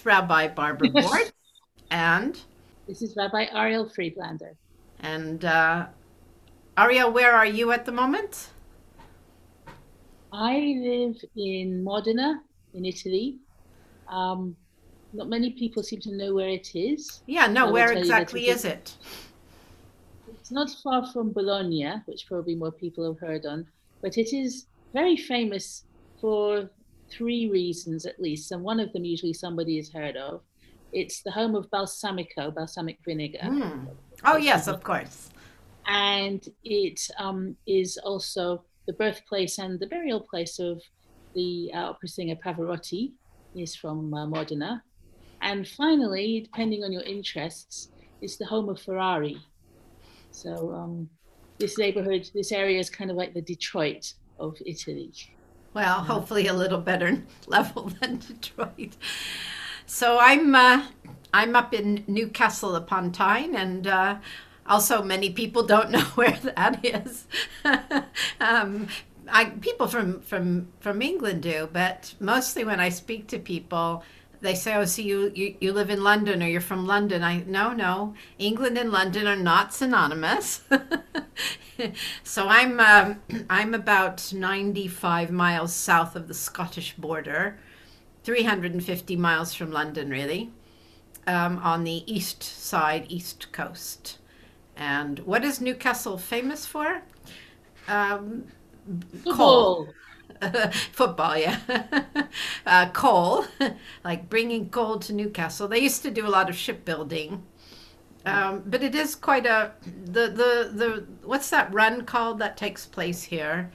Is Rabbi Barbara Borts, and this is Rabbi Ariel Friedlander. And uh, Ariel, where are you at the moment? I live in Modena, in Italy. Um, not many people seem to know where it is. Yeah, no, where exactly is it? It's not far from Bologna, which probably more people have heard on, but it is very famous for three reasons at least, and one of them usually somebody has heard of. It's the home of balsamico, balsamic vinegar. Mm. Oh, yes, of course. And it um, is also the birthplace and the burial place of the uh, opera singer Pavarotti, is from uh, Modena. And finally, depending on your interests, it's the home of Ferrari. So um, this neighborhood, this area is kind of like the Detroit of Italy. Well, hopefully a little better level than Detroit. So I'm uh, I'm up in Newcastle upon Tyne, and uh, also many people don't know where that is. um, I, people from, from, from England do, but mostly when I speak to people, they say, "Oh, so you, you you live in London or you're from London?" I no, no. England and London are not synonymous. so I'm um, I'm about 95 miles south of the Scottish border, 350 miles from London, really, um, on the east side, east coast. And what is Newcastle famous for? Um, coal. football, yeah. uh, coal, like bringing coal to Newcastle. They used to do a lot of shipbuilding, um, but it is quite a the the the what's that run called that takes place here?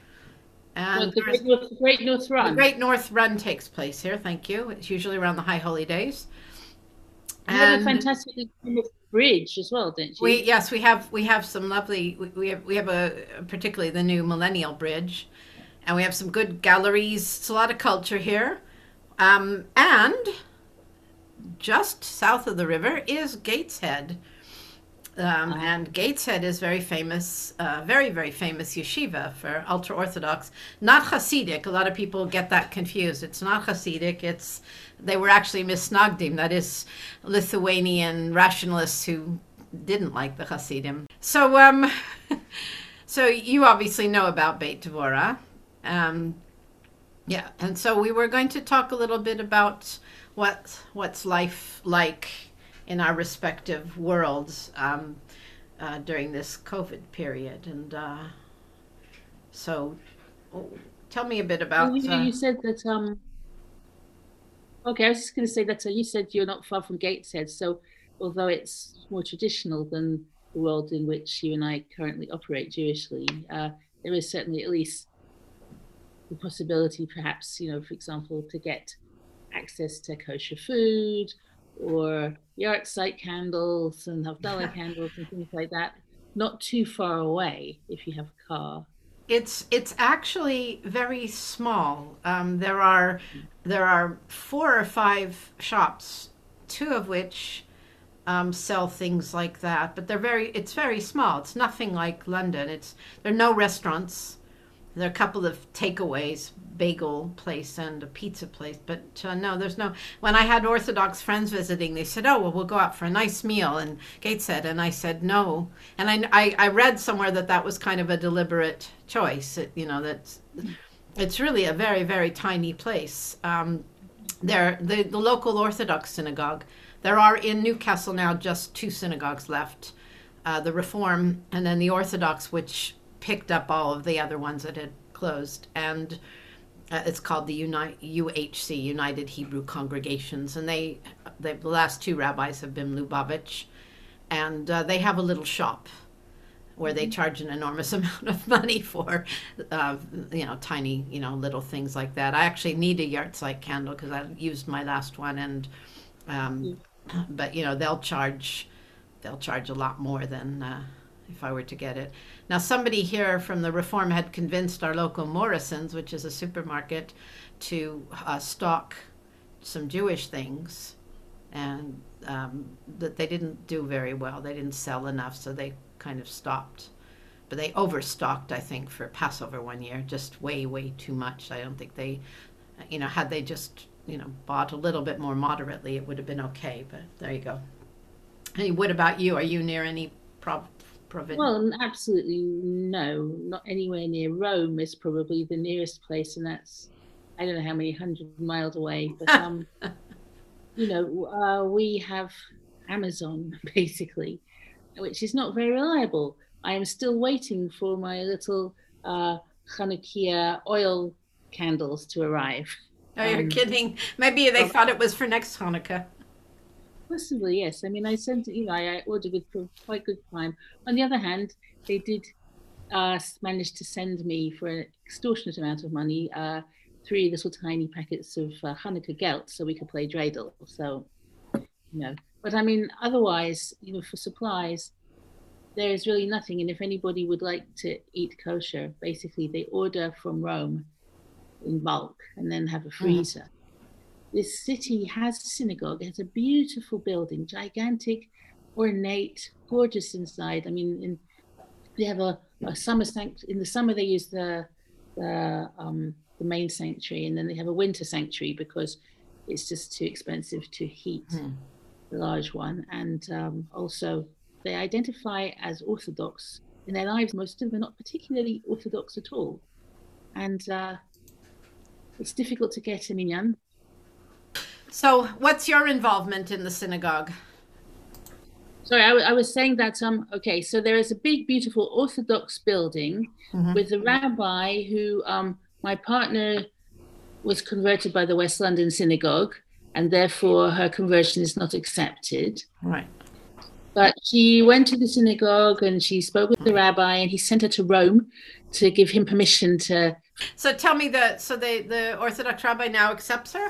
And the Great North, Great North Run. The Great North Run takes place here. Thank you. It's usually around the High Holy Days. You have a fantastic bridge as well, don't you? We yes, we have we have some lovely. We, we have we have a particularly the new Millennial Bridge and we have some good galleries. It's a lot of culture here. Um, and just south of the river is Gateshead. Um, uh-huh. And Gateshead is very famous, uh, very, very famous yeshiva for ultra Orthodox. Not Hasidic. A lot of people get that confused. It's not Hasidic. It's they were actually misnagdim. That is Lithuanian rationalists who didn't like the Hasidim. So, um, so you obviously know about Beit Devorah. Um, yeah, and so we were going to talk a little bit about what what's life like in our respective worlds um, uh, during this COVID period, and uh, so oh, tell me a bit about. Well, you, uh, you said that. Um, okay, I was just going to say that uh, you said you're not far from Gateshead, so although it's more traditional than the world in which you and I currently operate Jewishly, uh, there is certainly at least the possibility, perhaps, you know, for example, to get access to kosher food or yahrzeit candles and Havdalah candles and things like that, not too far away if you have a car. It's it's actually very small. Um, there are there are four or five shops, two of which um, sell things like that, but they're very it's very small. It's nothing like London. It's there are no restaurants. There are a couple of takeaways, bagel place and a pizza place, but uh, no, there's no. When I had Orthodox friends visiting, they said, "Oh, well, we'll go out for a nice meal," and Gateshead, and I said no. And I, I, I read somewhere that that was kind of a deliberate choice. It, you know, that it's really a very, very tiny place. Um, there, the, the local Orthodox synagogue. There are in Newcastle now just two synagogues left, uh, the Reform and then the Orthodox, which picked up all of the other ones that had closed. And Uh, it's called the Uni- UHC, United Hebrew Congregations, and they, they the last two rabbis have been Lubavitch, and uh, they have a little shop where they charge an enormous amount of money for, uh, you know, tiny, you know, little things like that. I actually need a yahrzeit candle because I used my last one, and um, but you know they'll charge, they'll charge a lot more than uh, if I were to get it. Now somebody here from the Reform had convinced our local Morrison's, which is a supermarket, to uh, stock some Jewish things, and um, that they didn't do very well. They didn't sell enough, so they kind of stopped. But they overstocked, I think, for Passover one year, just way, way too much. I don't think they, you know, had they just, you know, bought a little bit more moderately, it would have been okay. But there you go. Hey, what about you? Are you near any prov- province? Well, absolutely no, not anywhere near Rome is probably the nearest place, and that's I don't know how many hundred miles away. But um, you know, uh, we have Amazon basically, which is not very reliable. I am still waiting for my little uh, Hanukkah oil candles to arrive. Oh, you're um, kidding. Maybe they thought it was for next Hanukkah. Possibly, yes. I mean, I sent, you know, I ordered with for quite good time. On the other hand, they did uh, manage to send me for an extortionate amount of money uh, three little tiny packets of uh, Hanukkah gelt so we could play dreidel. So, you know, but I mean, otherwise, you know, for supplies, there is really nothing. And if anybody would like to eat kosher, basically they order from Rome in bulk and then have a freezer. This city has a synagogue. It has a beautiful building, gigantic, ornate, gorgeous inside. I mean, in, they have a, a summer sanct. In the summer, they use the the um, the main sanctuary, and then they have a winter sanctuary because it's just too expensive to heat Hmm. the large one. And um, also, they identify as Orthodox in their lives. Most of them are not particularly Orthodox at all, and uh, it's difficult to get a minyan. So, what's your involvement in the synagogue? Sorry, I, was saying that um okay, so there is a big, beautiful Orthodox building Mhm. with a rabbi who um my partner was converted by the West London Synagogue, and therefore her conversion is not accepted. Right. But she went to the synagogue and she spoke with the rabbi, and he sent her to Rome to give him permission to. So tell me the so the the Orthodox rabbi now accepts her?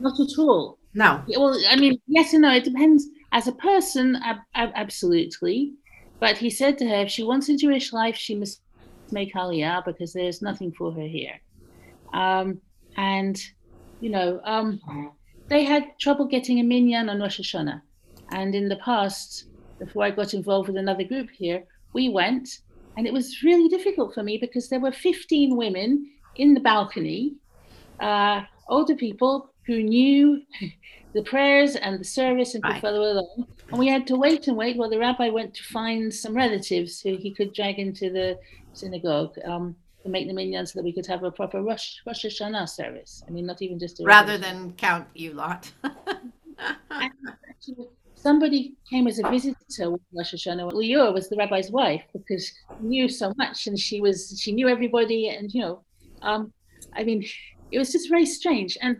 Not at all. No. Well, I mean, yes and no. It depends. As a person, ab- ab- absolutely. But he said to her, if she wants a Jewish life, she must make Aliyah because there's nothing for her here. Um, and, you know, um, they had trouble getting a minyan on Rosh Hashanah. And in the past, before I got involved with another group here, we went, and it was really difficult for me because there were 15 women in the balcony, uh, older people who knew the prayers and the service and could Right. follow along. And we had to wait and wait while the rabbi went to find some relatives who he could drag into the synagogue um, to make the minyan so that we could have a proper Rosh, Rosh Hashanah service. I mean, not even just a Rather regular- than count you lot. Actually, somebody came as a visitor with Rosh Hashanah. Lior was the rabbi's wife because she knew so much and she was she knew everybody and you know, um, I mean, it was just very strange. And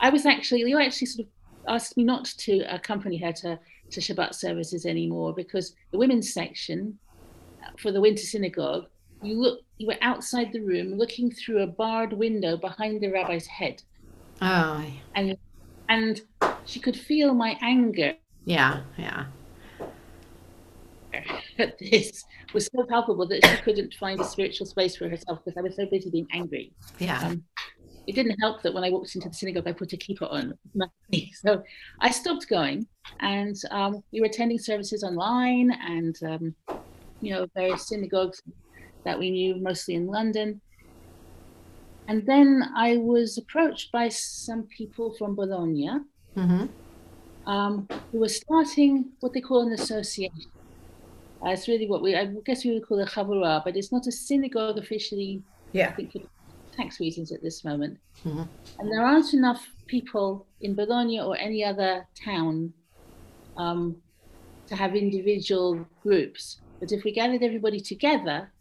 I was actually Lior actually sort of asked me not to accompany her to to Shabbat services anymore because the women's section for the winter synagogue, you look you were outside the room looking through a barred window behind the rabbi's head oh, and and she could feel my anger yeah, yeah. at this was so palpable that she couldn't find a spiritual space for herself because I was so busy being angry. Yeah. Um, it didn't help that when I walked into the synagogue, I put a kippah on. So I stopped going, and um, we were attending services online and um, you know various synagogues that we knew, mostly in London. And then I was approached by some people from Bologna hmm um, who were starting what they call an association. Uh, it's really what we, I guess we would call a chavurah, but it's not a synagogue officially, I Yeah. think tax reasons at this moment. Mhm. And there aren't enough people in Bologna or any other town um, to have individual groups. But if we gathered everybody together,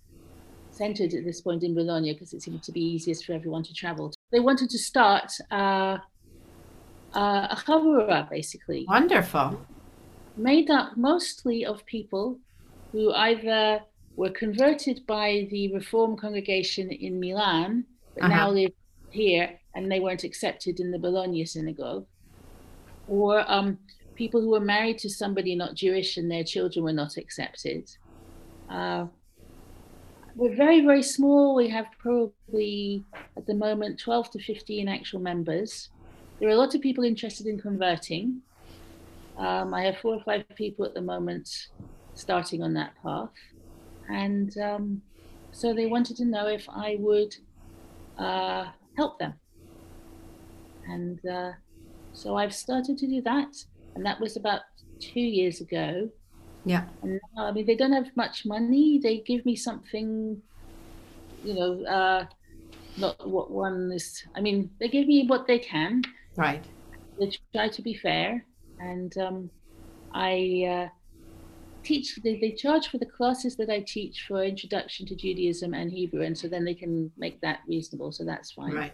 centered at this point in Bologna because it seemed to be easiest for everyone to travel. They wanted to start uh, uh, a chavura, basically. Wonderful. Made up mostly of people who either were converted by the Reform congregation in Milan, but uh-huh. now live here and they weren't accepted in the Bologna synagogue, or um, people who were married to somebody not Jewish and their children were not accepted. Uh, we're very, very small. We have probably at the moment 12 to 15 actual members. There are a lot of people interested in converting. Um, I have four or five people at the moment starting on that path. And um, so they wanted to know if I would uh, help them. And uh, so I've started to do that. And that was about two years ago. Yeah. And now, I mean, they don't have much money. They give me something, you know, uh, not what one is. I mean, they give me what they can. Right. They try to be fair, and um, I uh, teach. They, they charge for the classes that I teach for Introduction to Judaism and Hebrew, and so then they can make that reasonable. So that's fine. Right.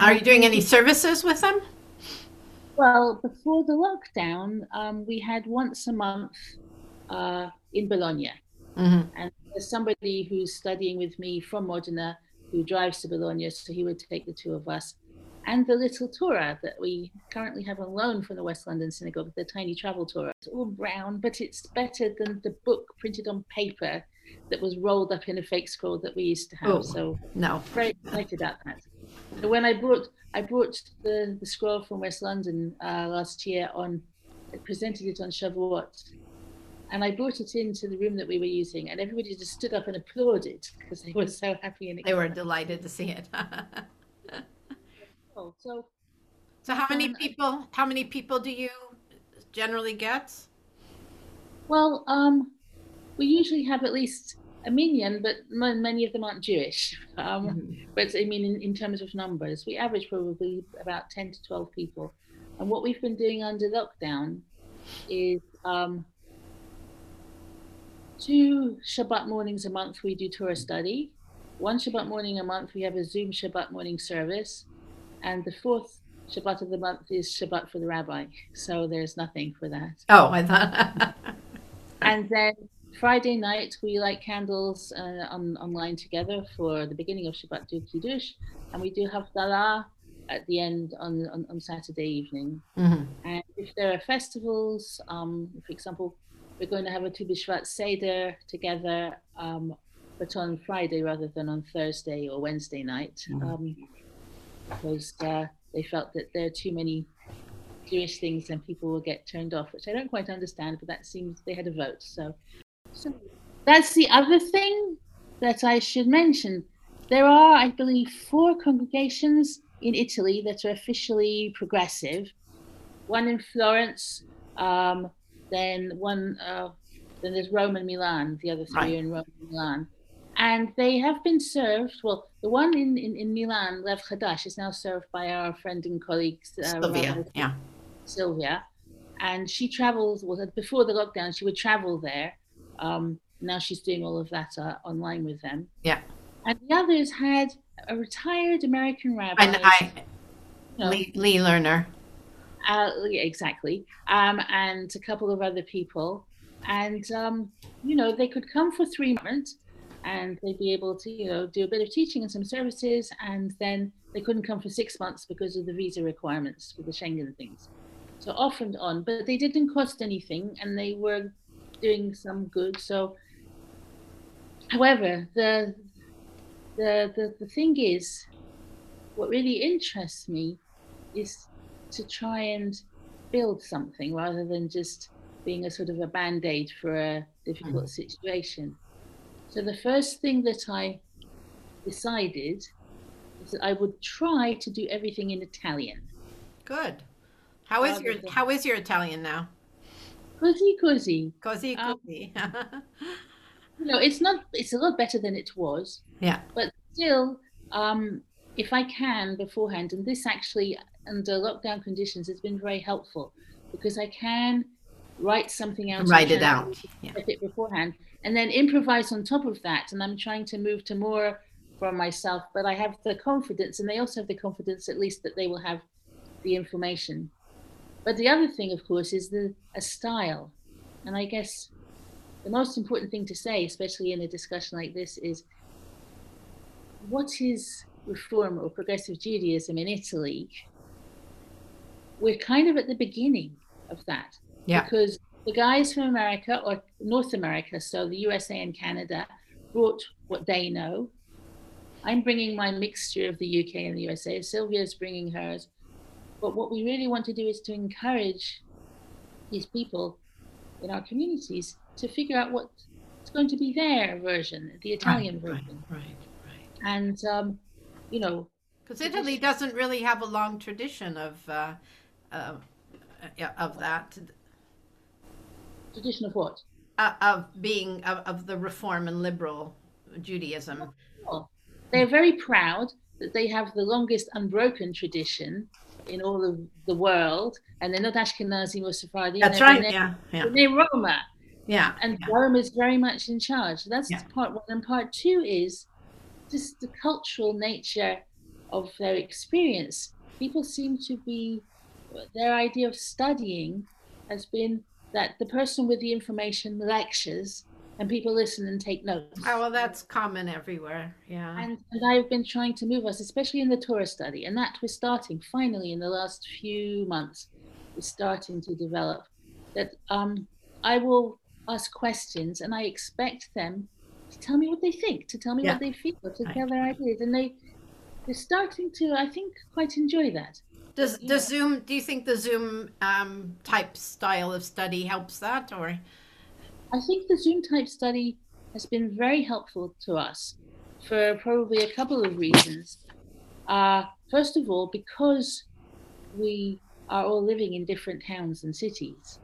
Are you doing any services with them? Well, before the lockdown, um, we had once a month uh, in Bologna. Mm-hmm. And there's somebody who's studying with me from Modena who drives to Bologna, so he would take the two of us. And the little Torah that we currently have on loan from the West London Synagogue, the tiny travel Torah. It's all brown, but it's better than the book printed on paper that was rolled up in a fake scroll that we used to have. Oh, so no, very excited about that. So when I brought I brought the, the scroll from West London uh, last year on, I presented it on Shavuot, and I brought it into the room that we were using, and everybody just stood up and applauded because they were so happy and they were delighted to see it. oh, so, so how many people? How many people do you generally get? Well, um, we usually have at least a minyan, but many of them aren't Jewish. Um, mm-hmm. But I mean, in, in, terms of numbers, we average probably about 10 to 12 people. And what we've been doing under lockdown is um, two Shabbat mornings a month we do Torah study. One Shabbat morning a month we have a Zoom Shabbat morning service. And the fourth Shabbat of the month is Shabbat for the rabbi. So there's nothing for that. Oh, I thought. and then Friday night, we light candles uh, on, online together for the beginning of Shabbat Du Kiddush, and we do have Havdalah at the end on, on, on Saturday evening. Mm-hmm. And if there are festivals, um, for example, we're going to have a Tu B'Shvat Seder together, um, but on Friday rather than on Thursday or Wednesday night, mm-hmm. um, because uh, they felt that there are too many Jewish things and people will get turned off, which I don't quite understand, but that seems they had a vote. So so that's the other thing that I should mention. There are, I believe, four congregations in Italy that are officially progressive. One in Florence, um, then one, uh, then there's Rome and Milan. The other three right. are in Rome and Milan, and they have been served. Well, the one in in, in Milan, Lev Chadash, is now served by our friend and colleague uh, Sylvia. Yeah, Sylvia, and she travels. Well, before the lockdown, she would travel there um, now she's doing all of that uh, online with them. Yeah. And the others had a retired American rabbi. And I, you know, Lee, Lee Lerner. Uh, yeah, exactly. Um, and a couple of other people. And, um, you know, they could come for three months and they'd be able to, you know, do a bit of teaching and some services. And then they couldn't come for six months because of the visa requirements with the Schengen things. So off and on. But they didn't cost anything and they were doing some good. So, however, the the the, the thing is, what really interests me is to try and build something rather than just being a sort of a band aid for a difficult mm. situation. So the first thing that I decided is that I would try to do everything in Italian. Good. How is your How is your Italian now? Così così. Così um, così. you know, it's not. It's a lot better than it was. Yeah. But still, um, if I can beforehand, and this actually under lockdown conditions has been very helpful because I can write something out, write it out, yeah. it beforehand, and then improvise on top of that. And I'm trying to move to more from myself, but I have the confidence, and they also have the confidence, at least, that they will have the information. But the other thing, of course, is the a style, and I guess the most important thing to say, especially in a discussion like this, is what is reform or progressive Judaism in Italy? We're kind of at the beginning of that. Yeah. Because the guys from America or North America, so the USA and Canada, brought what they know. I'm bringing my mixture of the UK and the USA. Sylvia's bringing hers. But what we really want to do is to encourage these people in our communities to figure out what's going to be their version, the Italian right, version. Right, right, right. And, um, you know. Because Italy doesn't really have a long tradition of, uh, uh, of that. Tradition of what? Uh, of being of, of, the reform and liberal Judaism. They're very proud that they have the longest unbroken tradition in all of the world, and they're not Ashkenazi or Sephardi. That's right. yeah, yeah. They're Roma. Yeah. And yeah. Rome is very much in charge. That's yeah. part one. And part two is just the cultural nature of their experience. People seem to be, their idea of studying has been that the person with the information lectures and people listen and take notes. Oh, well, that's common everywhere. Yeah. And, and I've been trying to move us, especially in the Torah study, and that we're starting finally in the last few months. We're starting to develop that um, I will ask questions and I expect them to tell me what they think, to tell me Yeah. what they feel, to tell their ideas, and they they're starting to, I think, quite enjoy that. Does does Zoom? Do you think the Zoom um, type style of study helps that, or I think the Zoom type study has been very helpful to us for probably a couple of reasons. Uh, first of all, because we are all living in different towns and cities,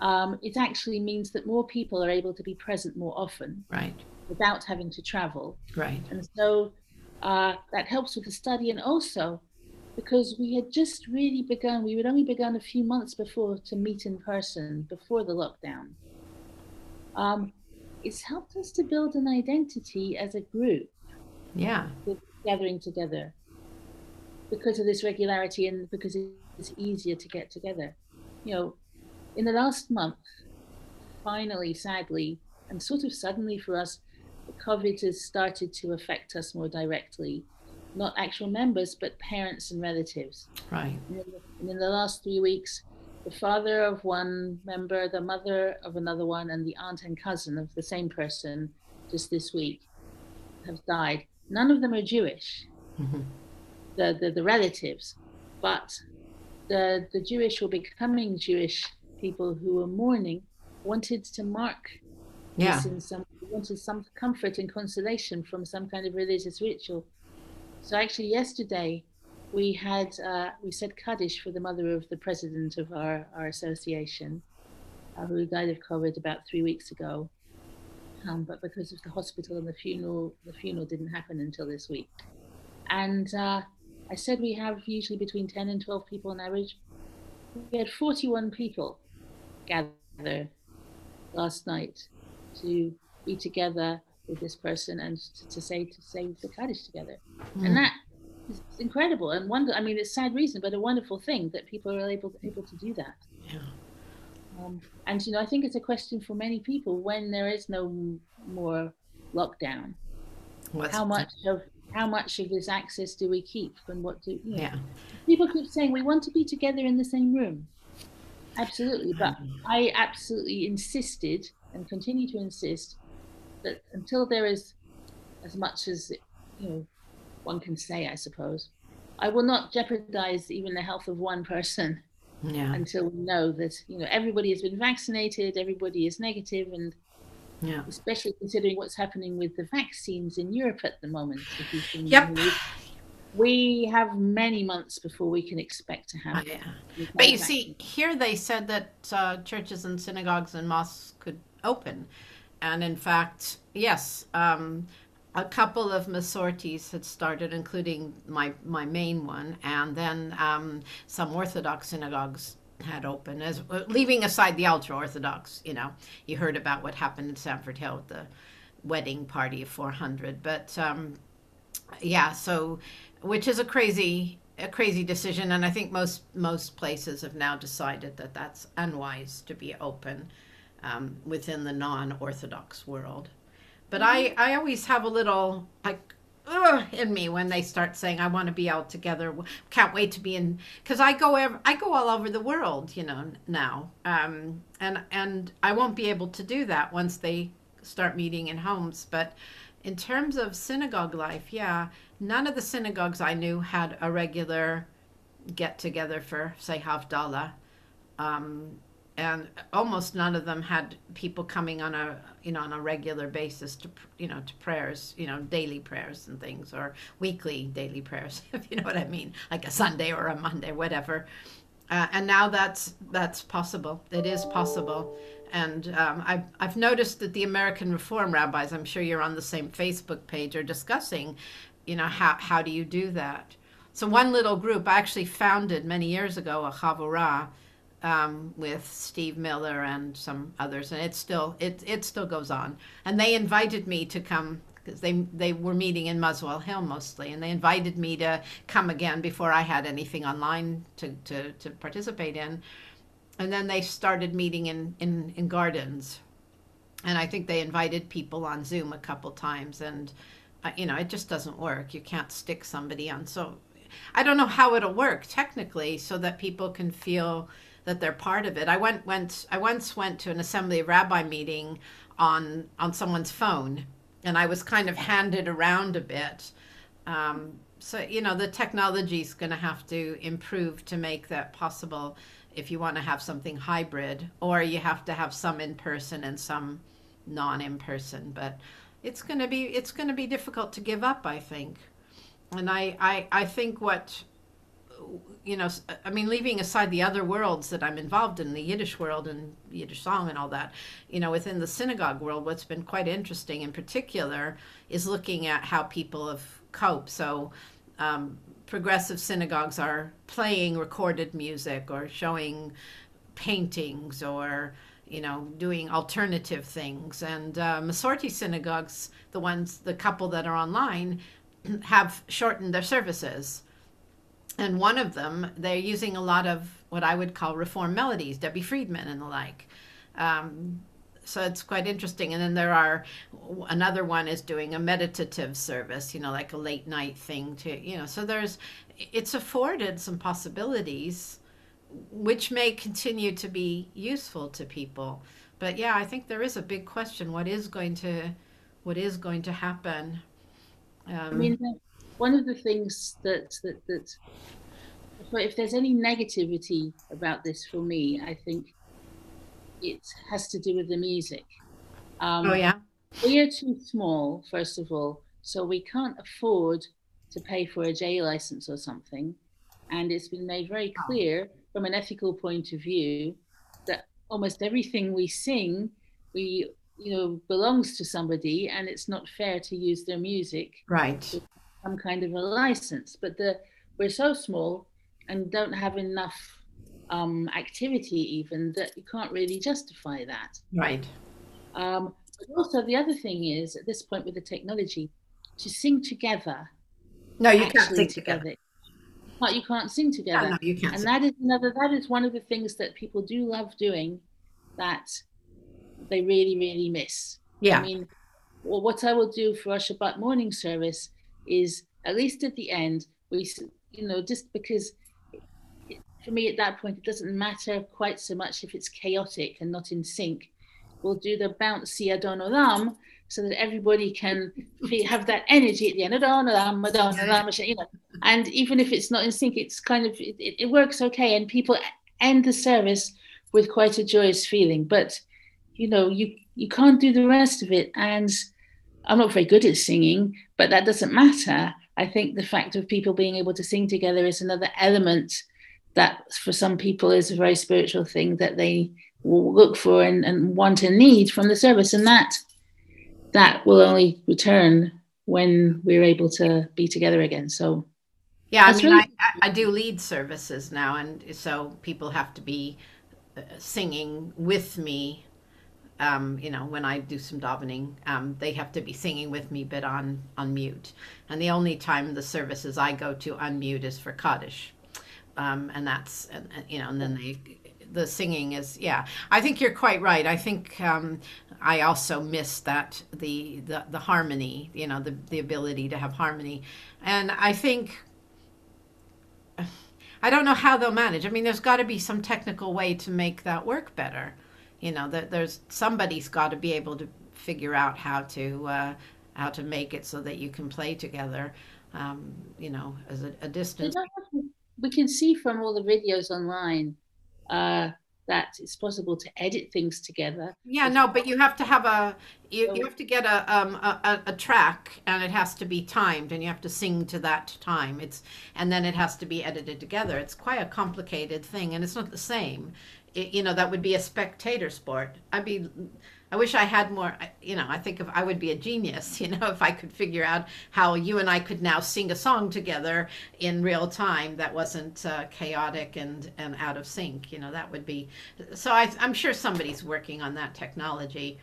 um, it actually means that more people are able to be present more often right, without having to travel. right, And so uh, that helps with the study. And also because we had just really begun, we had only begun a few months before to meet in person before the lockdown. Um, it's helped us to build an identity as a group yeah, gathering together because of this regularity and because it's easier to get together. You know, in the last month, finally, sadly, and sort of suddenly for us, COVID has started to affect us more directly. Not actual members, but parents and relatives. right, And in the- and in the last three weeks, the father of one member, the mother of another one, and the aunt and cousin of the same person just this week have died. None of them are Jewish, Mhm. the, the, the relatives, but the, the Jewish or becoming Jewish people who were mourning wanted to mark yeah, this in some wanted some comfort and consolation from some kind of religious ritual. So actually, yesterday we had uh, we said Kaddish for the mother of the president of our our association, uh, who died of COVID about three weeks ago. Um, but because of the hospital and the funeral, the funeral didn't happen until this week. And uh, I said we have usually between 10 and 12 people on average. We had 41 people gather last night to be together with this person and to, to say to say the Kaddish together, Mm. and that is incredible and wonder. I mean, it's sad reason, but a wonderful thing that people are able able to do that. yeah, Um, and you know, I think it's a question for many people when there is no more lockdown. How much of how much of this access do we keep, and what do you know, Yeah, people keep saying we want to be together in the same room. Absolutely, but I absolutely insisted and continue to insist that until there is as much as you know one can say, I suppose, I will not jeopardize even the health of one person yeah, until we know that you know everybody has been vaccinated, everybody is negative, and yeah. especially considering what's happening with the vaccines in Europe at the moment. Yep. We have many months before we can expect to Oh, have. yeah. the But you vaccine. see, here they said that uh, churches and synagogues and mosques could open. And in fact, yes, um, a couple of Masortis had started, including my, my main one, and then um, some Orthodox synagogues had opened, as leaving aside the ultra orthodox you know. You heard about what happened in Stamford Hill with the wedding party of 400 but um, yeah so which is a crazy a crazy decision and i think most most places have now decided that that's unwise to be open um, within the non-orthodox world but i i always have a little like ugh, in me when they start saying I want to be out together. Can't wait to be in because I go ev- I go all over the world, you know now, um, and and I won't be able to do that once they start meeting in homes. But in terms of synagogue life, yeah, none of the synagogues I knew had a regular get together for say Havdalah. Um, and almost none of them had people coming on a you know on a regular basis to you know to prayers you know daily prayers and things or weekly daily prayers if you know what i mean like a sunday or a monday whatever. Uh, and now that's that's possible. It is possible. And um, I've, I've noticed that the american reform rabbis i'm sure you're on the same facebook page are discussing you know how, how do you do that? So one little group i actually founded many years ago a chavurah um, with Steve Miller and some others, and it still it it still goes on. And they invited me to come because they they were meeting in Muswell Hill mostly, and they invited me to come again before I had anything online to to, to participate in. And then they started meeting in, in, in gardens, and I think they invited people on Zoom a couple times, and uh, you know it just doesn't work. You can't stick somebody on so. I don't know how it'll work technically so that people can feel that they're part of it. I went went I once went to an assembly of rabbi meeting on on someone's phone, and I was kind of handed around a bit. Um, so you know the technology is going to have to improve to make that possible if you want to have something hybrid, or you have to have some in person and some non in person. But it's going to be it's going to be difficult to give up, I think. And I, I, I think what you know, I mean, leaving aside the other worlds that I'm involved in, the Yiddish world and Yiddish song and all that, you know, within the synagogue world, what's been quite interesting in particular is looking at how people have coped. So, um, progressive synagogues are playing recorded music or showing paintings or you know doing alternative things and uh, Masorti synagogues the ones the couple that are online have shortened their services and one of them they're using a lot of what I would call reform melodies, Debbie Friedman and the like. Um, so it's quite interesting. And then there are another one is doing a meditative service, you know, like a late night thing to, you know. So there's it's afforded some possibilities, which may continue to be useful to people. But yeah, I think there is a big question: what is going to, what is going to happen? Um, I mean, one of the things that that that if there's any negativity about this for me, I think it has to do with the music. Um, oh yeah, we are too small, first of all, so we can't afford to pay for a J license or something, and it's been made very clear from an ethical point of view that almost everything we sing, we you know belongs to somebody, and it's not fair to use their music. Right some kind of a license. But the we're so small and don't have enough um, activity even that you can't really justify that. Right. Um, but also the other thing is at this point with the technology, to sing together. No, you can't sing together. together. But you can't sing together. No, no, you can't and that is another. That is one of the things that people do love doing, that they really, really miss. Yeah. I mean, well, what I will do for a Shabbat morning service is at least at the end we you know just because for me at that point it doesn't matter quite so much if it's chaotic and not in sync. We'll do the bouncy adon olam so that everybody can have that energy at the end. Adon olam adon olam you know. And even if it's not in sync it's kind of it, it works okay and people end the service with quite a joyous feeling. But you know you you can't do the rest of it. And I'm not very good at singing, but that doesn't matter. I think the fact of people being able to sing together is another element that for some people is a very spiritual thing that they will look for and, and want and need from the service. And that that will only return when we're able to be together again. So Yeah, I mean, really- I, I do lead services now, and so people have to be uh, singing with me. Um, you know, when I do some davening, um, they have to be singing with me, but on on mute. And the only time the services I go to unmute is for Kaddish, um, and that's and, and, you know, and then they the singing is yeah. I think you're quite right. I think um, I also miss that the, the the harmony. You know, the the ability to have harmony, and I think I don't know how they'll manage. I mean, there's got to be some technical way to make that work better. You know, that there's somebody's got to be able to figure out how to uh, how to make it so that you can play together. Um, you know, as a, a distance. we can see from all the videos online uh, that it's possible to edit things together. Yeah, no, but you have to have a you, you have to get a um a, a track and it has to be timed and you have to sing to that time. It's and then it has to be edited together. It's quite a complicated thing and it's not the same. It, you know, that would be a spectator sport. I'd be I wish I had more you know, I think if I would be a genius, you know, if I could figure out how you and I could now sing a song together in real time that wasn't uh, chaotic and and out of sync, you know, that would be so I, I'm sure somebody's working on that technology.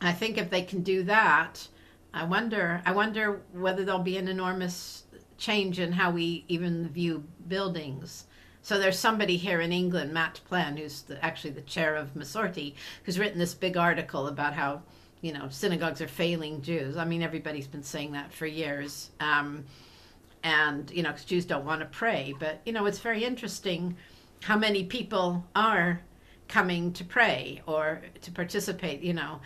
I think if they can do that, I wonder. I wonder whether there'll be an enormous change in how we even view buildings. So there's somebody here in England, Matt Plen, who's the, actually the chair of Masorti, who's written this big article about how you know synagogues are failing Jews. I mean, everybody's been saying that for years. Um, and you know, cause jews don't want to pray but you know it's very interesting how many people are coming to pray or to participate you know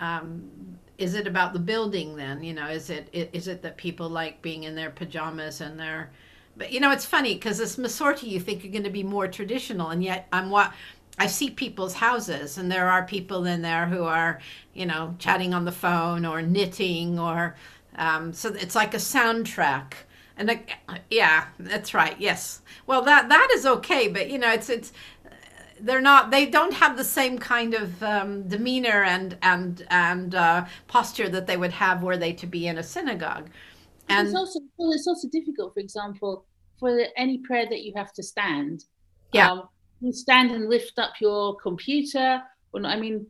um, is it about the building then you know is it is it that people like being in their pajamas and their but you know it's funny because this Masorti you think are going to be more traditional and yet i'm what i see people's houses and there are people in there who are you know chatting on the phone or knitting or um, so it's like a soundtrack. And yeah that's right yes. Well that that is okay but you know it's it's they're not they don't have the same kind of um, demeanor and and and uh, posture that they would have were they to be in a synagogue and it's also well, it's also difficult, for example, for the, any prayer that you have to stand. Yeah. Um, you stand and lift up your computer. Or not, I mean,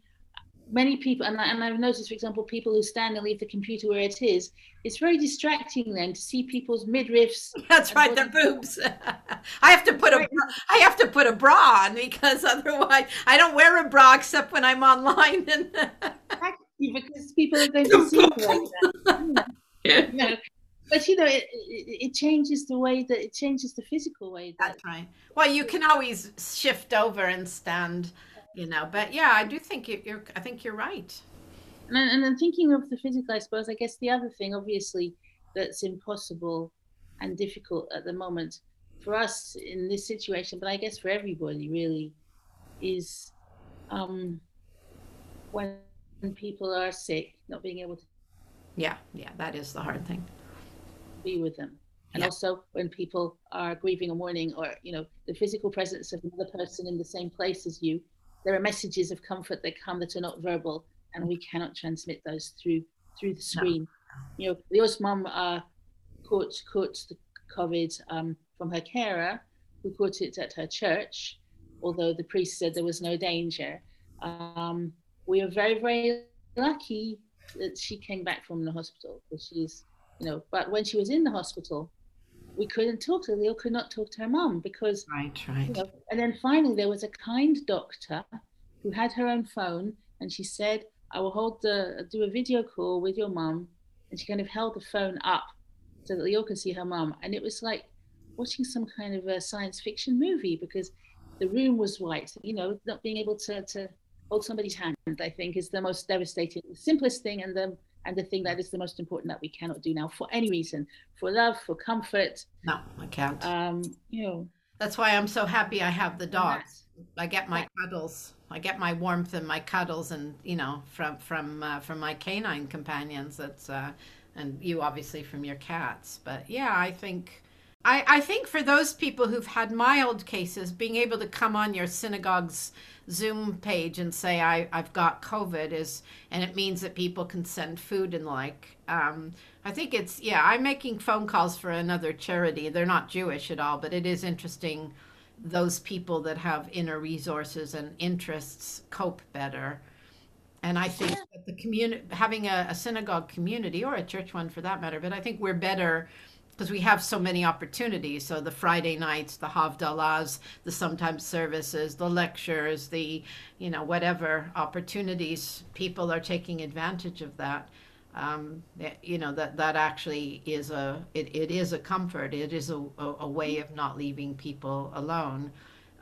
many people, and, I, and I've noticed, for example, people who stand and leave the computer where it is. It's very distracting then to see people's midriffs. that's right their boobs i have to put a bra- i have to put a bra on because otherwise i don't wear a bra except when i'm online and because people are going to see you like that. You know, but you know, it, it, it changes the way that it changes the physical way that That's right. Well, you can always shift over and stand, you know. But yeah, I do think you- you're. I think you're right. And, and then thinking of the physical, I suppose, I guess the other thing, obviously, that's impossible and difficult at the moment for us in this situation, but I guess for everybody really, is um, when people are sick, not being able to Yeah, yeah, that is the hard thing. Be with them. And Yeah. also when people are grieving or mourning or, you know, the physical presence of another person in the same place as you, there are messages of comfort that come that are not verbal and we cannot transmit those through through the screen. You know, Leo's mum uh, caught caught the COVID um, from her carer, who caught it at her church, although the priest said there was no danger. Um, we are very very lucky that she came back from the hospital, because she's you know, but when she was in the hospital, we couldn't talk to her. Leo could not talk to her mum because Right, you right. know, and then finally there was a kind doctor who had her own phone and she said, I will hold the do a video call with your mum and she kind of held the phone up so that Leo could see her mum. And it was like watching some kind of a science fiction movie because the room was white. You know, not being able to, to hold somebody's hand, I think, is the most devastating, the simplest thing and the and the thing that is the most important that we cannot do now for any reason. For love, for comfort. No, I can't. Um, you know. That's why I'm so happy I have the dogs. I get my cuddles. I get my warmth and my cuddles, and you know, from from uh, from my canine companions. That's uh, and you obviously from your cats. But yeah, I think I, I think for those people who've had mild cases, being able to come on your synagogue's Zoom page and say I, I've got COVID is, and it means that people can send food and like. Um, I think it's yeah. I'm making phone calls for another charity. They're not Jewish at all, but it is interesting. Those people that have inner resources and interests cope better. And I think that the community, having a, a synagogue community or a church one for that matter, but I think we're better because we have so many opportunities. So the Friday nights, the Havdalahs, the sometimes services, the lectures, the, you know, whatever opportunities, people are taking advantage of that. Um, you know, that, that actually is a, it, it is a comfort. It is a, a, a way of not leaving people alone.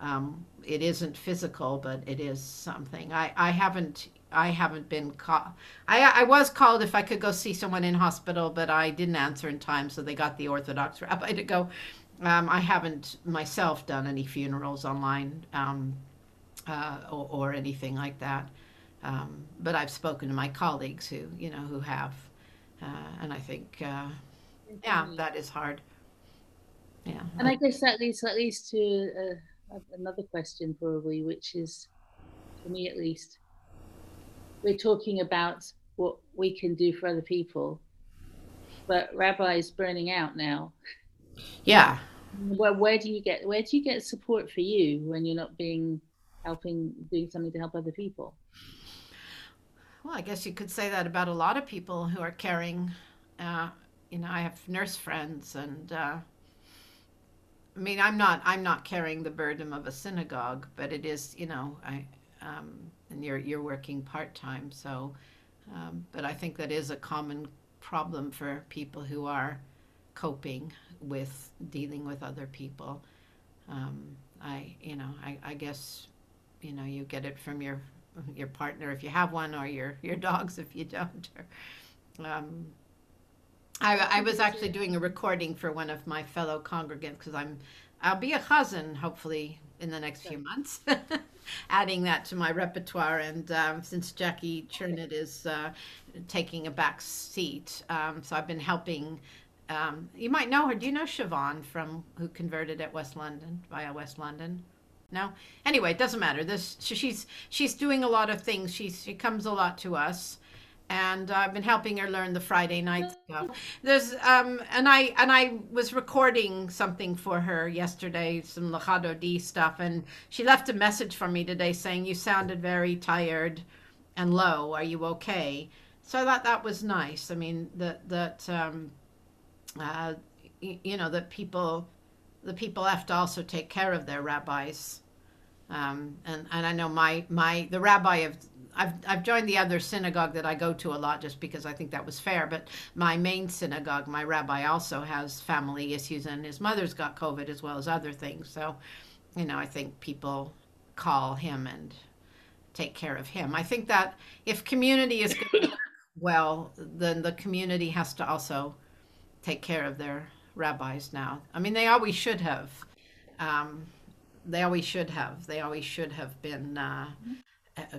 Um, it isn't physical, but it is something. I, I haven't I haven't been called. I, I was called if I could go see someone in hospital, but I didn't answer in time, so they got the Orthodox rabbi to go. Um, I haven't myself done any funerals online um, uh, or, or, anything like that, um, but I've spoken to my colleagues who you know who have, uh, and I think uh, yeah, that is hard. Yeah, and I guess that leads that leads to uh, another question probably, which is for me at least we're talking about what we can do for other people, but rabbis burning out now. Yeah. Well, where do you get where do you get support for you when you're not being helping doing something to help other people? Well, I guess you could say that about a lot of people who are caring. Uh, you know, I have nurse friends, and uh, I mean, I'm not I'm not carrying the burden of a synagogue, but it is, you know, I um, and you're you're working part time. So, um, but I think that is a common problem for people who are coping with dealing with other people. Um, I you know I, I guess you know you get it from your your partner if you have one or your your dogs if you don't. Um, I, I was actually doing a recording for one of my fellow congregants because I'm I'll be a chazan hopefully in the next few months, adding that to my repertoire. And um, since Jackie Chernett is uh, taking a back seat, um, so I've been helping. Um, you might know her. Do you know Siobhan from who converted at West London via West London? No. Anyway, it doesn't matter. This she's she's doing a lot of things. She's she comes a lot to us and I've been helping her learn the Friday night stuff. There's um and I and I was recording something for her yesterday, some Lecha Dodi stuff, and she left a message for me today saying you sounded very tired and low. Are you okay? So I thought that was nice. I mean that that um uh you know that people the people have to also take care of their rabbis. Um, and, and I know my, my the rabbi of I've I've joined the other synagogue that I go to a lot just because I think that was fair. But my main synagogue, my rabbi also has family issues, and his mother's got COVID as well as other things. So, you know, I think people call him and take care of him. I think that if community is going well, then the community has to also take care of their rabbis now. I mean, they always should have. Um, they always should have. They always should have been. Uh, uh,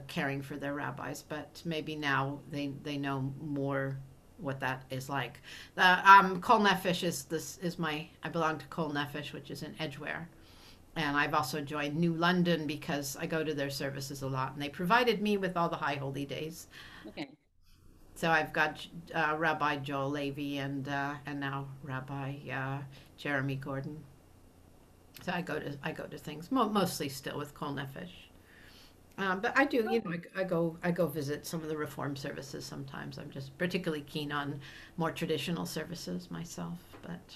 caring for their rabbis, but maybe now they, they know more what that is like. The um, Kol Nefesh is this is my I belong to Kol Nefesh, which is in Edgware, and I've also joined New London because I go to their services a lot, and they provided me with all the high holy days. Okay. So I've got uh, Rabbi Joel Levy and uh, and now Rabbi uh, Jeremy Gordon. So I go to I go to things mo- mostly still with Kol Nefesh. Um, but I do, you know, I, I, go I go visit some of the reform services sometimes. I'm just particularly keen on more traditional services myself, but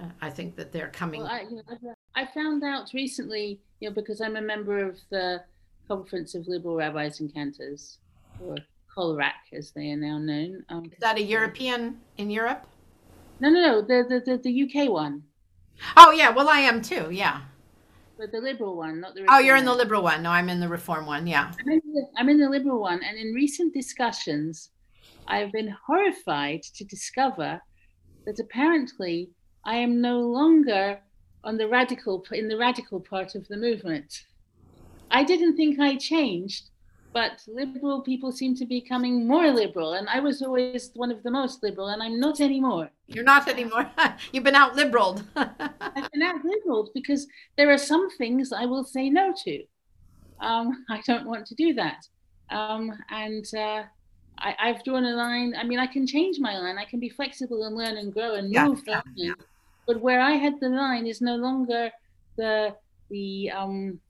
uh, I think that they're coming. Well, I, you know, I found out recently, you know, because I'm a member of the Conference of Liberal Rabbis and Cantors, or COLRAC as they are now known. Um, Is that a European in Europe? No, no, no, the, the, the, the UK one. Oh, yeah, well, I am too, yeah. But the liberal one, not the. Oh, you're in the liberal one. No, I'm in the reform one. Yeah. I'm in, the, I'm in the liberal one, and in recent discussions, I've been horrified to discover that apparently I am no longer on the radical in the radical part of the movement. I didn't think I changed, but liberal people seem to be becoming more liberal. And I was always one of the most liberal, and I'm not anymore. You're not anymore. You've been out liberaled. I've been out liberaled because there are some things I will say no to. Um, I don't want to do that. Um, and uh, I, have drawn a line. I mean, I can change my line. I can be flexible and learn and grow and move. Yeah, yeah. But where I had the line is no longer the the um,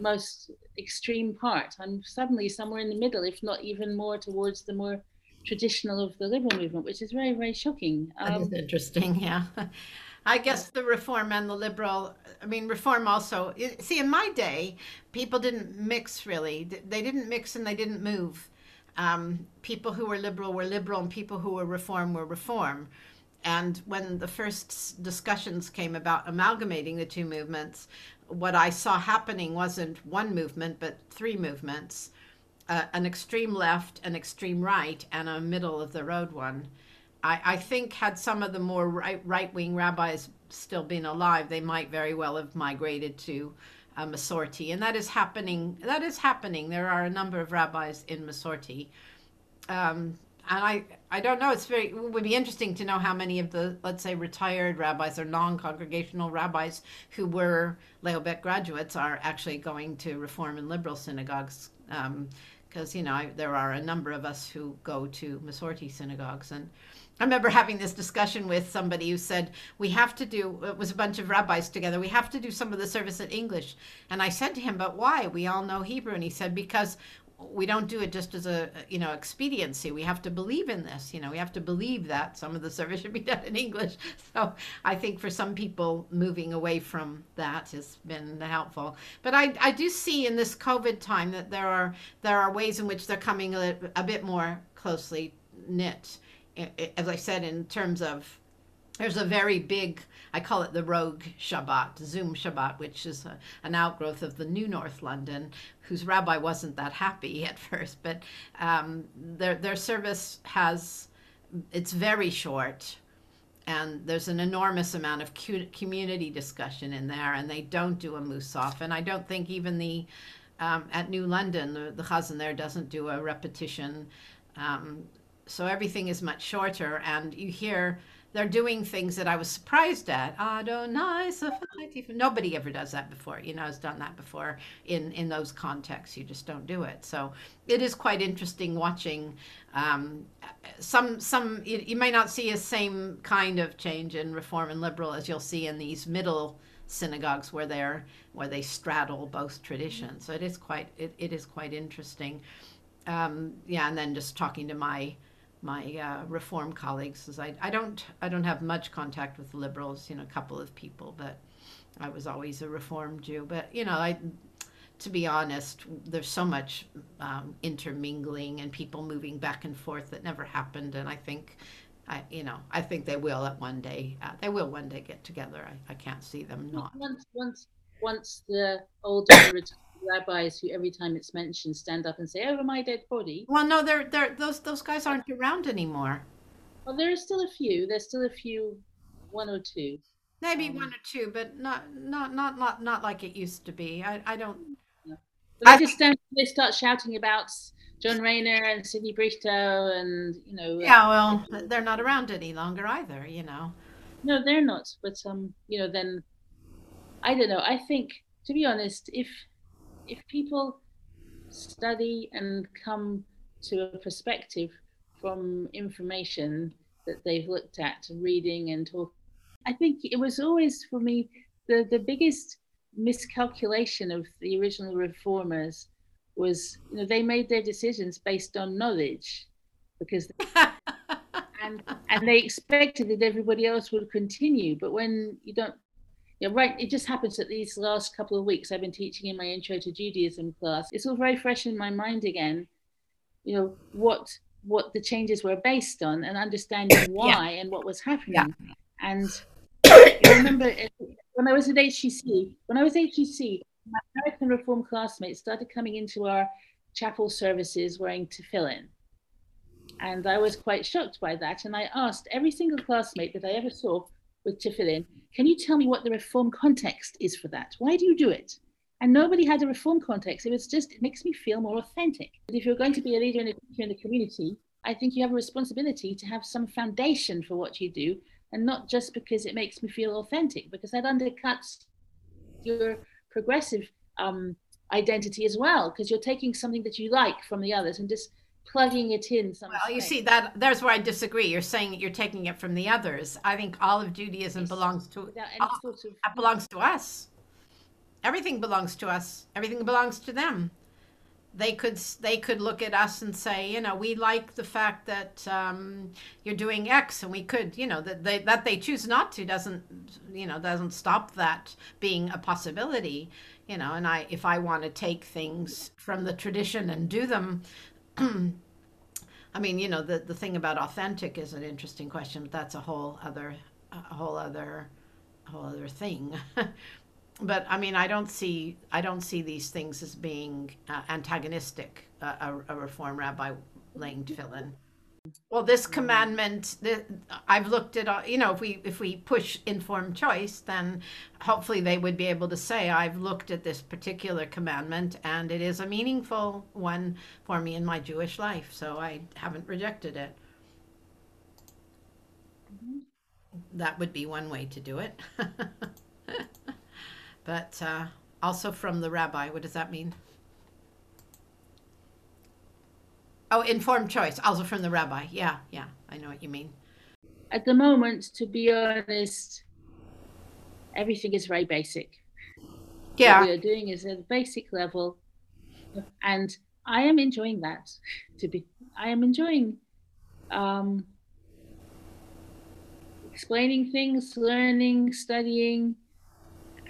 most extreme part. I'm suddenly somewhere in the middle, if not even more towards the more traditional of the liberal movement, which is very, very shocking. Um, that is um, interesting, yeah. I guess the reform and the liberal, I mean, reform also, see, in my day, people didn't mix really. They didn't mix and they didn't move. Um, people who were liberal were liberal and people who were reform were reform. And when the first discussions came about amalgamating the two movements, what I saw happening wasn't one movement, but three movements uh, an extreme left, an extreme right, and a middle of the road one. I, I think, had some of the more right, wing rabbis still been alive, they might very well have migrated to uh, Masorti. And that is happening. That is happening. There are a number of rabbis in Masorti. Um, and I, I don't know. It's very it would be interesting to know how many of the let's say retired rabbis or non-congregational rabbis who were Leo Baeck graduates are actually going to Reform and Liberal synagogues, because um, you know I, there are a number of us who go to Masorti synagogues, and I remember having this discussion with somebody who said we have to do it was a bunch of rabbis together. We have to do some of the service in English, and I said to him, "But why? We all know Hebrew." And he said, "Because we don't do it just as a you know expediency. We have to believe in this you know we have to believe that some of the service should be done in english. So i think for some people moving away from that has been helpful. But i, I do see in this covid time that there are there are ways in which they're coming a, a bit more closely knit as i said in terms of there's a very big I call it the Rogue Shabbat, Zoom Shabbat, which is a, an outgrowth of the New North London, whose rabbi wasn't that happy at first, but um, their their service has it's very short, and there's an enormous amount of community discussion in there, and they don't do a musaf, and I don't think even the um, at New London the, the Chazan there doesn't do a repetition, um, so everything is much shorter, and you hear they're doing things that I was surprised at. Adonai Nobody ever does that before. You know, has done that before in in those contexts. You just don't do it. So it is quite interesting watching um, some some. You, you may not see a same kind of change in reform and liberal as you'll see in these middle synagogues where they're where they straddle both traditions. So it is quite it, it is quite interesting. Um, yeah, and then just talking to my my uh, reform colleagues is I, I don't I don't have much contact with liberals, you know, a couple of people, but I was always a reform Jew. But you know, I to be honest, there's so much um, intermingling and people moving back and forth that never happened, and I think. I, you know, I think they will at one day. Uh, they will one day get together. I, I can't see them not. Once, once, once the old rabbis who every time it's mentioned stand up and say, "Over my dead body." Well, no, they're they're those those guys aren't around anymore. Well, there are still a few. There's still a few, one or two. Maybe um, one or two, but not not not not not like it used to be. I I don't. Yeah. But I just stand. They start shouting about John Rayner and Sidney Brichto, and you know. Yeah, well, they're not around any longer either. You know. No, they're not. But um, you know, then I don't know. I think, to be honest, if if people study and come to a perspective from information that they've looked at, reading and talking, I think it was always for me the, the biggest miscalculation of the original reformers was you know they made their decisions based on knowledge because and and they expected that everybody else would continue. But when you don't yeah, right. It just happens that these last couple of weeks I've been teaching in my Intro to Judaism class. It's all very fresh in my mind again. You know what what the changes were based on and understanding why yeah. and what was happening. Yeah. And I remember uh, when I was at HTC, when I was at HTC, my American Reform classmates started coming into our chapel services wearing tefillin. And I was quite shocked by that. And I asked every single classmate that I ever saw with tefillin, can you tell me what the reform context is for that? Why do you do it? And nobody had a reform context. It was just, it makes me feel more authentic. But If you're going to be a leader in, the community, I think you have a responsibility to have some foundation for what you do and not just because it makes me feel authentic, because that undercuts your progressive um, identity as well, because you're taking something that you like from the others and just plugging it in. well, you see that there's where I disagree. You're saying that you're taking it from the others. I think all of Judaism yes. belongs to all, sort of, belongs to us. Everything belongs to us. Everything belongs to them. They could they could look at us and say, you know, we like the fact that um, you're doing X, and we could, you know, that they that they choose not to doesn't, you know, doesn't stop that being a possibility, you know. And I, if I want to take things from the tradition and do them, I mean, you know, the the thing about authentic is an interesting question, but that's a whole other a whole other a whole other thing. but I mean, I don't see I don't see these things as being uh, antagonistic. Uh, a, a, reform rabbi laying tefillin. Well, this commandment, the, I've looked at. You know, if we if we push informed choice, then hopefully they would be able to say, I've looked at this particular commandment, and it is a meaningful one for me in my Jewish life. So I haven't rejected it. Mm-hmm. That would be one way to do it. but uh, also from the rabbi. What does that mean? Oh, informed choice, also from the rabbi. Yeah, yeah, I know what you mean. At the moment, to be honest, everything is very basic. Yeah. What we are doing is at a basic level. And I am enjoying that. To be, I am enjoying um, explaining things, learning, studying,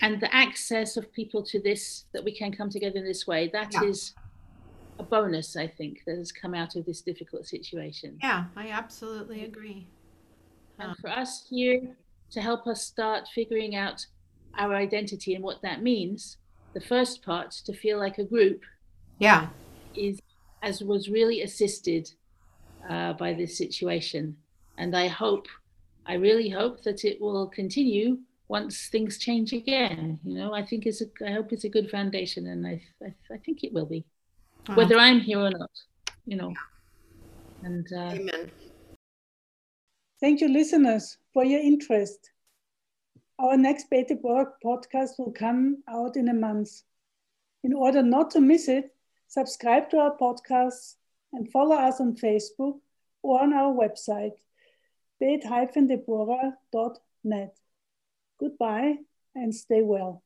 and the access of people to this that we can come together in this way that yeah. is a bonus i think that has come out of this difficult situation. Yeah i absolutely agree. And for us here to help us start figuring out our identity and what that means the first part to feel like a group yeah. is as was really assisted uh, by this situation. And i hope i really hope that it will continue once things change again. You know, I think it's a, I hope it's a good foundation, and I, I, I think it will be, uh-huh. whether I'm here or not. You know, and uh, amen. Thank you, listeners, for your interest. Our next Beta podcast will come out in a month. In order not to miss it, subscribe to our podcast and follow us on Facebook or on our website, beit-deborah.net. Goodbye and stay well.